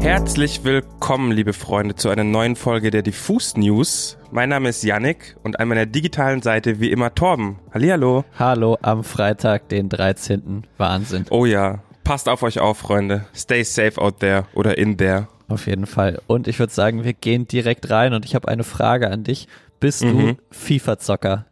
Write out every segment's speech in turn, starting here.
Herzlich willkommen, liebe Freunde, zu einer neuen Folge der Diffus News. Mein Name ist Yannick und an meiner digitalen Seite wie immer Torben. Hallihallo. Hallo am Freitag, den 13. Wahnsinn. Oh ja, passt auf euch auf, Freunde. Stay safe out there oder in there. Auf jeden Fall. Und ich würde sagen, wir gehen direkt rein und ich habe eine Frage an dich. Bist Mhm. du FIFA-Zocker?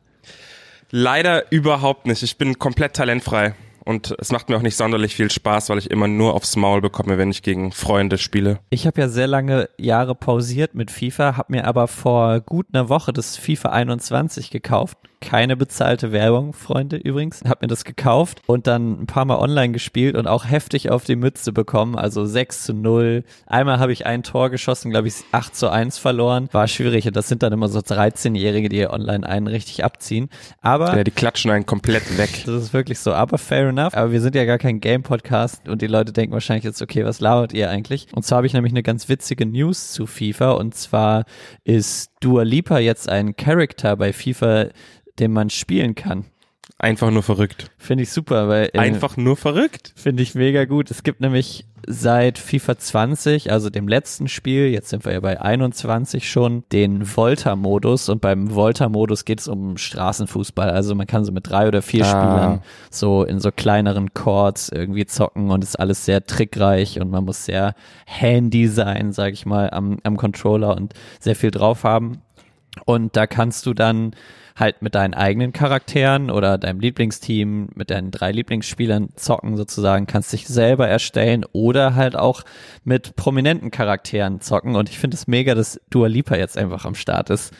Leider überhaupt nicht. Ich bin komplett talentfrei. Und es macht mir auch nicht sonderlich viel Spaß, weil ich immer nur aufs Maul bekomme, wenn ich gegen Freunde spiele. Ich habe ja sehr lange Jahre pausiert mit FIFA, habe mir aber vor gut einer Woche das FIFA 21 gekauft. Keine bezahlte Werbung, Freunde übrigens. Hab mir das gekauft und dann ein paar Mal online gespielt und auch heftig auf die Mütze bekommen. Also 6 zu 0. Einmal habe ich ein Tor geschossen, glaube ich 8 zu 1 verloren. War schwierig und das sind dann immer so 13-Jährige, die online einen richtig abziehen. Aber Ja, die klatschen einen komplett weg. das ist wirklich so, aber fair enough. Aber wir sind ja gar kein Game-Podcast und die Leute denken wahrscheinlich jetzt, okay, was labert ihr eigentlich? Und zwar habe ich nämlich eine ganz witzige News zu FIFA und zwar ist Dua Lipa jetzt ein Charakter bei FIFA, den man spielen kann. Einfach nur verrückt. Finde ich super, weil äh, Einfach nur verrückt. Finde ich mega gut. Es gibt nämlich seit FIFA 20, also dem letzten Spiel, jetzt sind wir ja bei 21 schon, den Volta-Modus. Und beim Volta-Modus geht es um Straßenfußball. Also man kann so mit drei oder vier Ah. Spielern so in so kleineren Chords irgendwie zocken und ist alles sehr trickreich und man muss sehr handy sein, sag ich mal, am, am Controller und sehr viel drauf haben. Und da kannst du dann halt mit deinen eigenen Charakteren oder deinem Lieblingsteam, mit deinen drei Lieblingsspielern zocken sozusagen, kannst dich selber erstellen oder halt auch mit prominenten Charakteren zocken. Und ich finde es mega, dass Dua Lipa jetzt einfach am Start ist.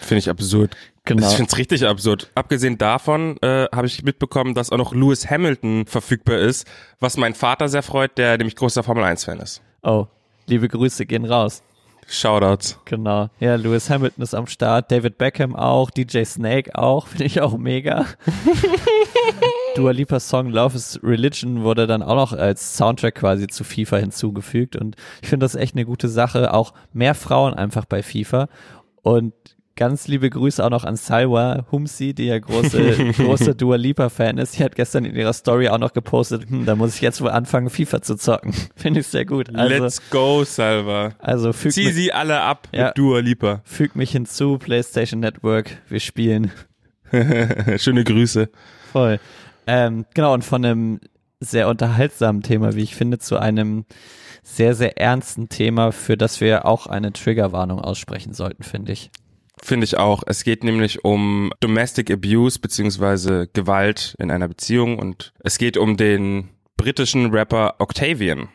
Finde ich absurd. Genau. Ich finde es richtig absurd. Abgesehen davon äh, habe ich mitbekommen, dass auch noch Lewis Hamilton verfügbar ist, was mein Vater sehr freut, der nämlich großer Formel 1-Fan ist. Oh, liebe Grüße gehen raus. Shoutouts. Genau. Ja, Lewis Hamilton ist am Start, David Beckham auch, DJ Snake auch, finde ich auch mega. Dua Lipa's Song Love is Religion wurde dann auch noch als Soundtrack quasi zu FIFA hinzugefügt und ich finde das echt eine gute Sache. Auch mehr Frauen einfach bei FIFA und Ganz liebe Grüße auch noch an Salwa Humsi, die ja große, große Dua Lipa Fan ist. Sie hat gestern in ihrer Story auch noch gepostet, hm, da muss ich jetzt wohl anfangen, FIFA zu zocken. Finde ich sehr gut. Also, Let's go, Salva. also füg, Zieh mich, sie alle ab Ja. mit Dua Lipa. füg mich hinzu, PlayStation Network, wir spielen. Schöne Grüße. Voll. Ähm, genau, und von einem sehr unterhaltsamen Thema, wie ich finde, zu einem sehr, sehr ernsten Thema, für das wir auch eine Triggerwarnung aussprechen sollten, finde ich. Finde ich auch. Es geht nämlich um Domestic Abuse beziehungsweise Gewalt in einer Beziehung und es geht um den britischen Rapper Octavian.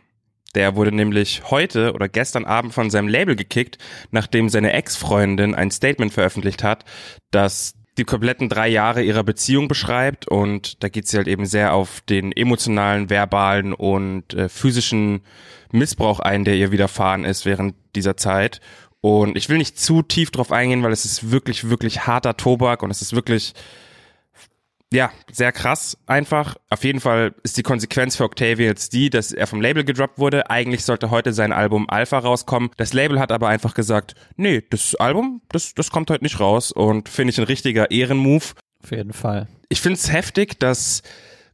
Der wurde nämlich heute oder gestern Abend von seinem Label gekickt, nachdem seine Ex-Freundin ein Statement veröffentlicht hat, das die kompletten drei Jahre ihrer Beziehung beschreibt und da geht sie halt eben sehr auf den emotionalen, verbalen und äh, physischen Missbrauch ein, der ihr widerfahren ist während dieser Zeit. Und ich will nicht zu tief drauf eingehen, weil es ist wirklich, wirklich harter Tobak und es ist wirklich, ja, sehr krass einfach. Auf jeden Fall ist die Konsequenz für Octavia jetzt die, dass er vom Label gedroppt wurde. Eigentlich sollte heute sein Album Alpha rauskommen. Das Label hat aber einfach gesagt, nee, das Album, das, das kommt heute nicht raus und finde ich ein richtiger Ehrenmove. Auf jeden Fall. Ich finde es heftig, dass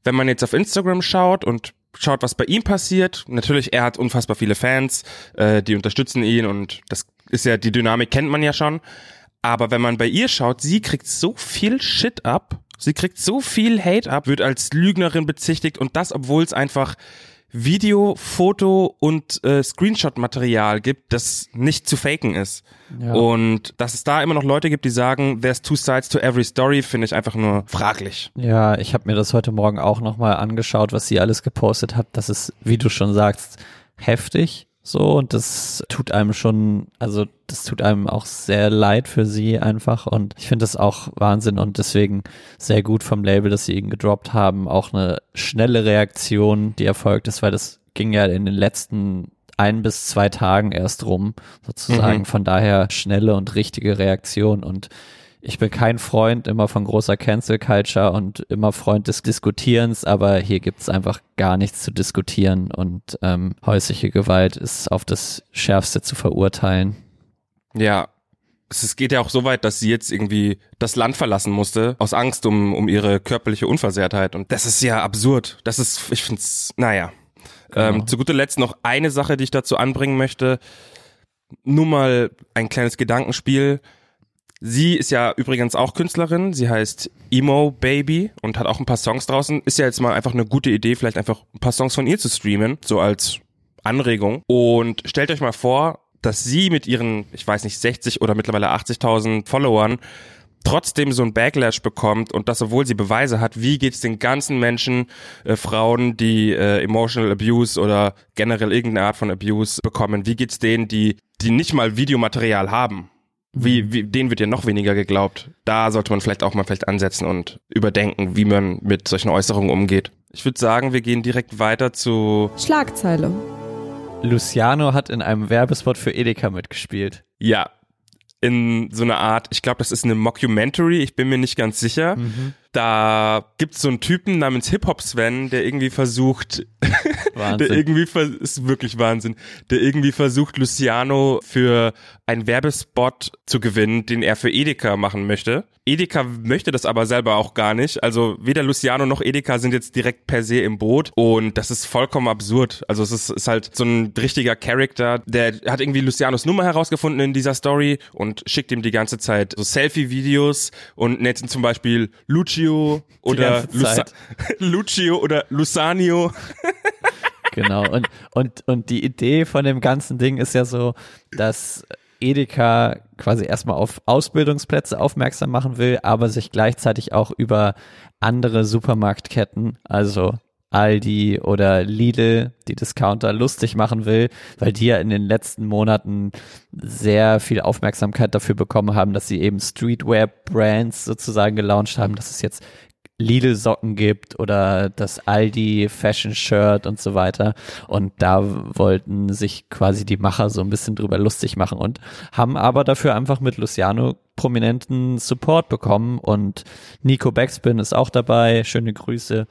wenn man jetzt auf Instagram schaut und schaut, was bei ihm passiert, natürlich, er hat unfassbar viele Fans, äh, die unterstützen ihn und das ist ja, die Dynamik kennt man ja schon. Aber wenn man bei ihr schaut, sie kriegt so viel Shit ab, sie kriegt so viel Hate ab, wird als Lügnerin bezichtigt und das, obwohl es einfach Video, Foto und äh, Screenshot-Material gibt, das nicht zu faken ist. Ja. Und dass es da immer noch Leute gibt, die sagen, there's two sides to every story, finde ich einfach nur fraglich. Ja, ich habe mir das heute Morgen auch nochmal angeschaut, was sie alles gepostet hat. Das ist, wie du schon sagst, heftig so und das tut einem schon, also das tut einem auch sehr leid für sie einfach und ich finde das auch Wahnsinn und deswegen sehr gut vom Label, dass sie ihn gedroppt haben. Auch eine schnelle Reaktion, die erfolgt ist, weil das ging ja in den letzten ein bis zwei Tagen erst rum, sozusagen. Mhm. Von daher schnelle und richtige Reaktion und ich bin kein Freund immer von großer Cancel Culture und immer Freund des Diskutierens, aber hier gibt's einfach gar nichts zu diskutieren und ähm, häusliche Gewalt ist auf das Schärfste zu verurteilen. Ja. Es es geht ja auch so weit, dass sie jetzt irgendwie das Land verlassen musste, aus Angst um, um ihre körperliche Unversehrtheit. Und das ist ja absurd. Das ist, ich find's, naja. Genau. Ähm, zu guter Letzt noch eine Sache, die ich dazu anbringen möchte. Nur mal ein kleines Gedankenspiel. Sie ist ja übrigens auch Künstlerin. Sie heißt Emo Baby und hat auch ein paar Songs draußen. Ist ja jetzt mal einfach eine gute Idee, vielleicht einfach ein paar Songs von ihr zu streamen, so als Anregung. Und stellt euch mal vor, dass sie mit ihren, ich weiß nicht, 60 oder mittlerweile 80.000 Followern trotzdem so ein Backlash bekommt und das, obwohl sie Beweise hat, wie geht's den ganzen Menschen, äh, Frauen, die äh, Emotional Abuse oder generell irgendeine Art von Abuse bekommen, wie geht's denen, die, die nicht mal Videomaterial haben? Wie, wie, denen wird ja noch weniger geglaubt. Da sollte man vielleicht auch mal vielleicht ansetzen und überdenken, wie man mit solchen Äußerungen umgeht. Ich würde sagen, wir gehen direkt weiter zu Schlagzeile. Luciano hat in einem Werbespot für Edeka mitgespielt. Ja, in so einer Art, ich glaube, das ist eine Mockumentary, ich bin mir nicht ganz sicher. Mhm. Da gibt's so einen Typen namens Hip-Hop Sven, der irgendwie versucht, der irgendwie ist wirklich Wahnsinn, der irgendwie versucht Luciano für einen Werbespot zu gewinnen, den er für Edeka machen möchte. Edeka möchte das aber selber auch gar nicht. Also weder Luciano noch Edeka sind jetzt direkt per se im Boot und das ist vollkommen absurd. Also es ist, ist halt so ein richtiger Charakter, der hat irgendwie Lucianos Nummer herausgefunden in dieser Story und schickt ihm die ganze Zeit so Selfie-Videos und nennt ihn zum Beispiel Lucio oder Lusa Lucio oder Lusanio. genau. Und, und, und die Idee von dem ganzen Ding ist ja so, dass Edeka quasi erstmal auf Ausbildungsplätze aufmerksam machen will, aber sich gleichzeitig auch über andere Supermarktketten, also Aldi oder Lidl, die Discounter lustig machen will, weil die ja in den letzten Monaten sehr viel Aufmerksamkeit dafür bekommen haben, dass sie eben Streetwear-Brands sozusagen gelauncht haben. Das ist jetzt Lidl-Socken gibt oder das Aldi Fashion-Shirt und so weiter. Und da wollten sich quasi die Macher so ein bisschen drüber lustig machen und haben aber dafür einfach mit Luciano prominenten Support bekommen und Nico Backspin ist auch dabei. Schöne Grüße.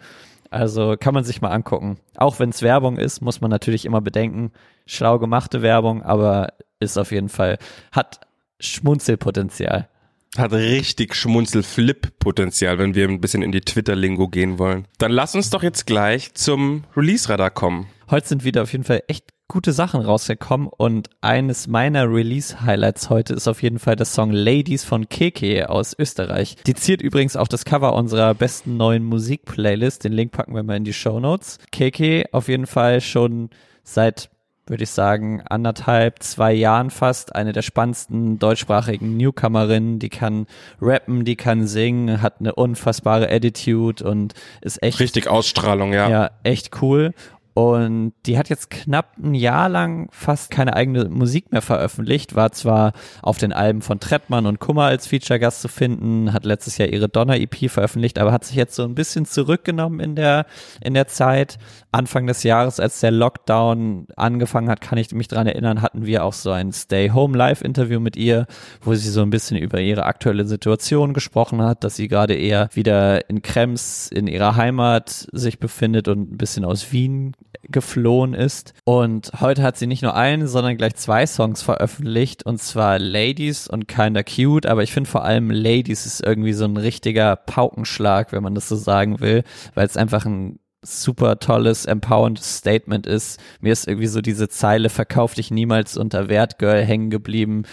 Also kann man sich mal angucken. Auch wenn es Werbung ist, muss man natürlich immer bedenken, schlau gemachte Werbung, aber ist auf jeden Fall, hat Schmunzelpotenzial hat richtig Schmunzel-Flip-Potenzial, wenn wir ein bisschen in die Twitter-Lingo gehen wollen. Dann lass uns doch jetzt gleich zum Release-Radar kommen. Heute sind wieder auf jeden Fall echt gute Sachen rausgekommen und eines meiner Release-Highlights heute ist auf jeden Fall der Song Ladies von Keke aus Österreich. Die ziert übrigens auch das Cover unserer besten neuen Musik-Playlist. Den Link packen wir mal in die Show Notes. Keke auf jeden Fall schon seit würde ich sagen, anderthalb, zwei Jahren fast eine der spannendsten deutschsprachigen Newcomerinnen. Die kann rappen, die kann singen, hat eine unfassbare Attitude und ist echt. Richtig Ausstrahlung, ja. Ja, echt cool. Und die hat jetzt knapp ein Jahr lang fast keine eigene Musik mehr veröffentlicht, war zwar auf den Alben von Trettmann und Kummer als Feature-Gast zu finden, hat letztes Jahr ihre Donner-EP veröffentlicht, aber hat sich jetzt so ein bisschen zurückgenommen in der, in der Zeit. Anfang des Jahres, als der Lockdown angefangen hat, kann ich mich dran erinnern, hatten wir auch so ein Stay-Home-Live-Interview mit ihr, wo sie so ein bisschen über ihre aktuelle Situation gesprochen hat, dass sie gerade eher wieder in Krems in ihrer Heimat sich befindet und ein bisschen aus Wien geflohen ist. Und heute hat sie nicht nur einen, sondern gleich zwei Songs veröffentlicht und zwar Ladies und Kinda Cute, aber ich finde vor allem Ladies ist irgendwie so ein richtiger Paukenschlag, wenn man das so sagen will, weil es einfach ein super tolles, empowerendes Statement ist. Mir ist irgendwie so diese Zeile, verkauf dich niemals unter Wert, Girl, hängen geblieben.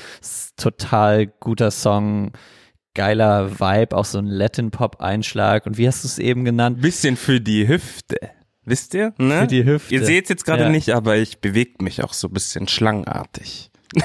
Total guter Song geiler Vibe, auch so ein Latin-Pop-Einschlag. Und wie hast du es eben genannt? Bisschen für die Hüfte. Wisst ihr? Ne? Für die Hüfte. Ihr seht es jetzt gerade ja. nicht, aber ich bewege mich auch so ein bisschen schlangenartig.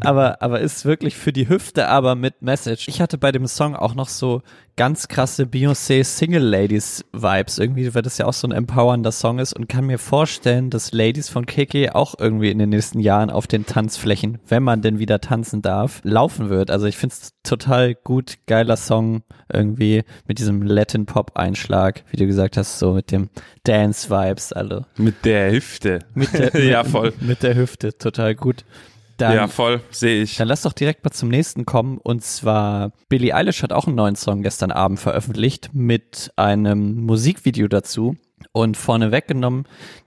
aber, aber ist wirklich für die Hüfte, aber mit Message. Ich hatte bei dem Song auch noch so ganz krasse Beyoncé Single Ladies Vibes. Irgendwie, weil das ja auch so ein empowernder Song ist und kann mir vorstellen, dass Ladies von Keke auch irgendwie in den nächsten Jahren auf den Tanzflächen, wenn man denn wieder tanzen darf, laufen wird. Also ich finde es total gut, geiler Song irgendwie mit diesem Latin Pop Einschlag, wie du gesagt hast, so mit dem Dance Vibes, also. Mit der Hüfte. Mit der, ja, voll. Mit der Hüfte, total gut. Dann, ja, voll, sehe ich. Dann lass doch direkt mal zum nächsten kommen. Und zwar, Billie Eilish hat auch einen neuen Song gestern Abend veröffentlicht mit einem Musikvideo dazu. Und vorne weggenommen,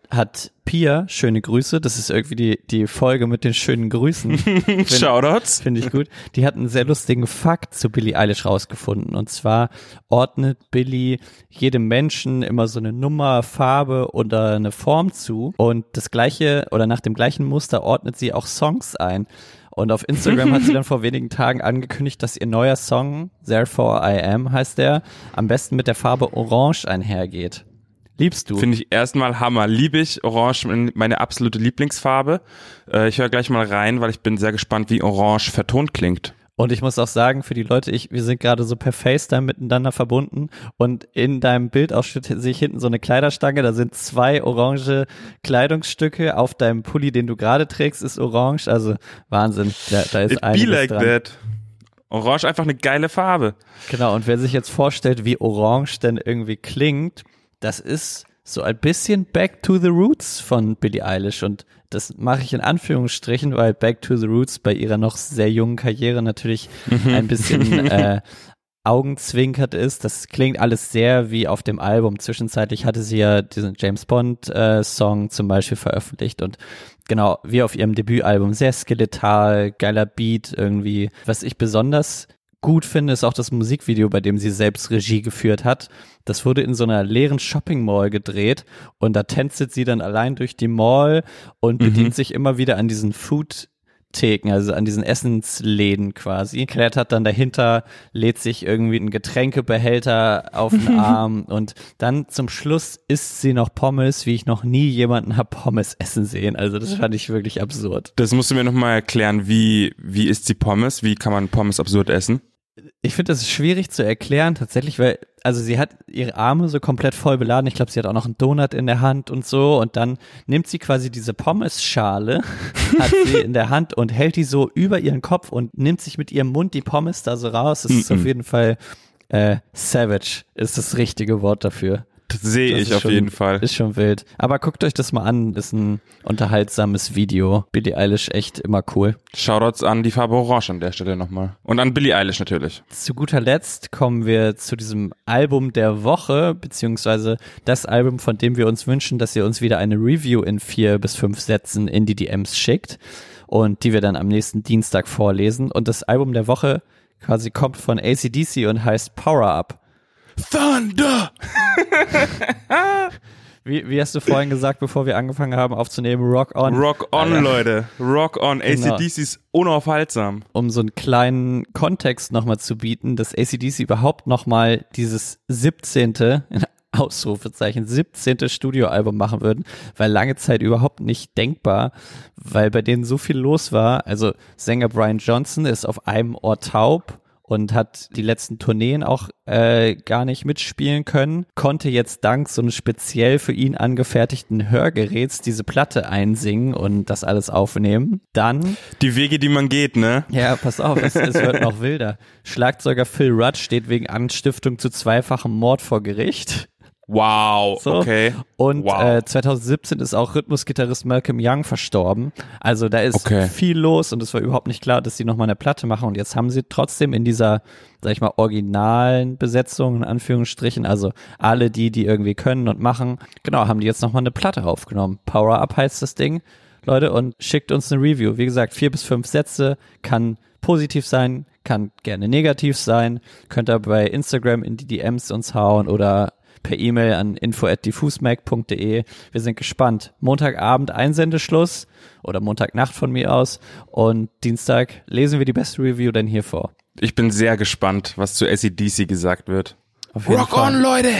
hat Pia, schöne Grüße, das ist irgendwie die, die Folge mit den schönen Grüßen. Shoutouts. Finde ich gut. Die hat einen sehr lustigen Fakt zu Billie Eilish rausgefunden. Und zwar ordnet Billie jedem Menschen immer so eine Nummer, Farbe oder eine Form zu. Und das gleiche oder nach dem gleichen Muster ordnet sie auch Songs ein. Und auf Instagram hat sie dann vor wenigen Tagen angekündigt, dass ihr neuer Song, Therefore I Am heißt der, am besten mit der Farbe Orange einhergeht. Liebst du? Finde ich erstmal Hammer. Liebe ich. Orange, meine absolute Lieblingsfarbe. Äh, ich höre gleich mal rein, weil ich bin sehr gespannt, wie Orange vertont klingt. Und ich muss auch sagen, für die Leute, ich, wir sind gerade so per FaceTime miteinander verbunden und in deinem Bildausschnitt sehe ich hinten so eine Kleiderstange, da sind zwei orange Kleidungsstücke, auf deinem Pulli, den du gerade trägst, ist orange, also Wahnsinn, da, da ist It einiges be like dran. that. Orange einfach eine geile Farbe. Genau, und wer sich jetzt vorstellt, wie orange denn irgendwie klingt, das ist so ein bisschen Back to the Roots von Billie Eilish und das mache ich in Anführungsstrichen, weil Back to the Roots bei ihrer noch sehr jungen Karriere natürlich ein bisschen äh, augenzwinkert ist. Das klingt alles sehr wie auf dem Album. Zwischenzeitlich hatte sie ja diesen James Bond äh, Song zum Beispiel veröffentlicht und genau wie auf ihrem Debütalbum sehr skeletal, geiler Beat irgendwie. Was ich besonders gut finde, ist auch das Musikvideo, bei dem sie selbst Regie geführt hat. Das wurde in so einer leeren Shopping Mall gedreht und da tänzelt sie dann allein durch die Mall und bedient sich immer wieder an diesen Food Theken, also an diesen Essensläden quasi, klettert dann dahinter, lädt sich irgendwie einen Getränkebehälter auf den Arm und dann zum Schluss isst sie noch Pommes, wie ich noch nie jemanden hab Pommes essen sehen. Also das fand ich wirklich absurd. Das musst du mir nochmal erklären, wie, wie ist die Pommes? Wie kann man Pommes absurd essen? Ich finde das schwierig zu erklären tatsächlich, weil also sie hat ihre Arme so komplett voll beladen. Ich glaube, sie hat auch noch einen Donut in der Hand und so und dann nimmt sie quasi diese Pommesschale, hat sie in der Hand und hält die so über ihren Kopf und nimmt sich mit ihrem Mund die Pommes da so raus. Das ist auf jeden Fall äh, savage ist das richtige Wort dafür. Sehe ich auf schon- jeden Fall. Ist schon wild. Aber guckt euch das mal an. Ist ein unterhaltsames Video. Billie Eilish echt immer cool. Shoutouts an die Farbe Orange an der Stelle nochmal. Und an Billie Eilish natürlich. Zu guter Letzt kommen wir zu diesem Album der Woche, beziehungsweise das Album, von dem wir uns wünschen, dass ihr uns wieder eine Review in vier bis fünf Sätzen in die DMs schickt und die wir dann am nächsten Dienstag vorlesen. Und das Album der Woche quasi kommt von ACDC und heißt Power Up. Thunder! Wie, wie hast du vorhin gesagt, bevor wir angefangen haben aufzunehmen? Rock on. Rock on, Alter. Leute. Rock on. Genau. ACDC ist unaufhaltsam. um so einen kleinen Kontext nochmal zu bieten, dass ACDC überhaupt nochmal dieses 17. in Ausrufezeichen 17. Studioalbum machen würden, weil lange Zeit überhaupt nicht denkbar, weil bei denen so viel los war. Also Sänger Brian Johnson ist auf einem Ohr taub und hat die letzten Tourneen auch äh, gar nicht mitspielen können, konnte jetzt dank so eines speziell für ihn angefertigten Hörgeräts diese Platte einsingen und das alles aufnehmen. Dann Die Wege, die man geht, ne? ja, pass auf, es, es wird noch wilder. Schlagzeuger Phil Rudd steht wegen Anstiftung zu zweifachem Mord vor Gericht. Wow. So. Okay. Und Wow. äh, 2017 ist auch Rhythmusgitarrist Malcolm Young verstorben. Also da ist Okay. viel los und es war überhaupt nicht klar, dass sie nochmal eine Platte machen. Und jetzt haben sie trotzdem in dieser, sag ich mal, originalen Besetzung, in Anführungsstrichen, also alle die, die irgendwie können und machen, genau, haben die jetzt nochmal eine Platte aufgenommen. Power Up heißt das Ding. Leute, und schickt uns eine Review. Wie gesagt, vier bis fünf Sätze, kann positiv sein, kann gerne negativ sein. Könnt ihr bei Instagram in die DMs uns hauen oder per E-Mail an info@diffusmac.de. Wir sind gespannt. Montagabend Einsendeschluss oder Montagnacht von mir aus und Dienstag lesen wir die beste Review dann hier vor. Ich bin sehr gespannt, was zu ACDC gesagt wird. Rock Fall. on, Leute!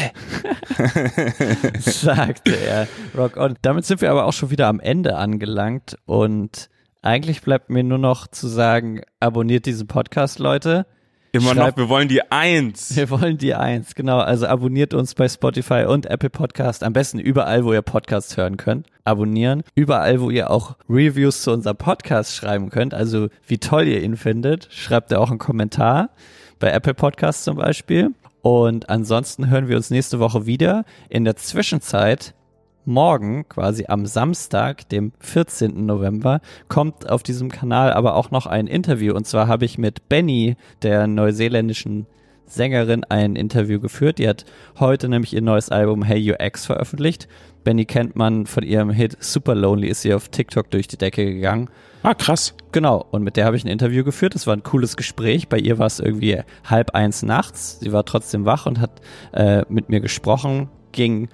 sagte er. Rock on. Damit sind wir aber auch schon wieder am Ende angelangt und eigentlich bleibt mir nur noch zu sagen, abonniert diesen Podcast, Leute. Immer Schreib- noch, wir wollen die Eins. Wir wollen die eins, genau. Also abonniert uns bei Spotify und Apple Podcast. Am besten überall, wo ihr Podcasts hören könnt. Abonnieren. Überall, wo ihr auch Reviews zu unserem Podcast schreiben könnt. Also wie toll ihr ihn findet. Schreibt ihr auch einen Kommentar. Bei Apple Podcasts zum Beispiel. Und ansonsten hören wir uns nächste Woche wieder. In der Zwischenzeit morgen, quasi am Samstag, dem 14. November, kommt auf diesem Kanal aber auch noch ein Interview. Und zwar habe ich mit Benny, der neuseeländischen Sängerin ein Interview geführt. Die hat heute nämlich ihr neues Album Hey You Ex veröffentlicht. Benny kennt man von ihrem Hit Super Lonely, ist sie auf TikTok durch die Decke gegangen. Ah, krass. Genau, und mit der habe ich ein Interview geführt. Das war ein cooles Gespräch. Bei ihr war es irgendwie halb eins nachts. Sie war trotzdem wach und hat äh, mit mir gesprochen, ging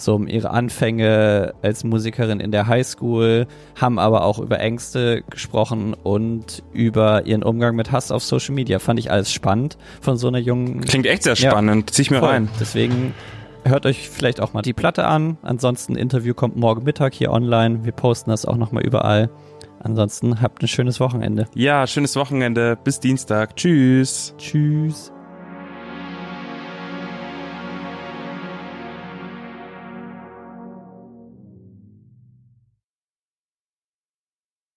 so um ihre Anfänge als Musikerin in der Highschool, haben aber auch über Ängste gesprochen und über ihren Umgang mit Hass auf Social Media. Fand ich alles spannend von so einer jungen. Klingt echt sehr spannend. Ja, Zieh ich mir voll. rein. Deswegen hört euch vielleicht auch mal die Platte an. Ansonsten Interview kommt morgen Mittag hier online. Wir posten das auch nochmal überall. Ansonsten habt ein schönes Wochenende. Ja, schönes Wochenende. Bis Dienstag. Tschüss. Tschüss.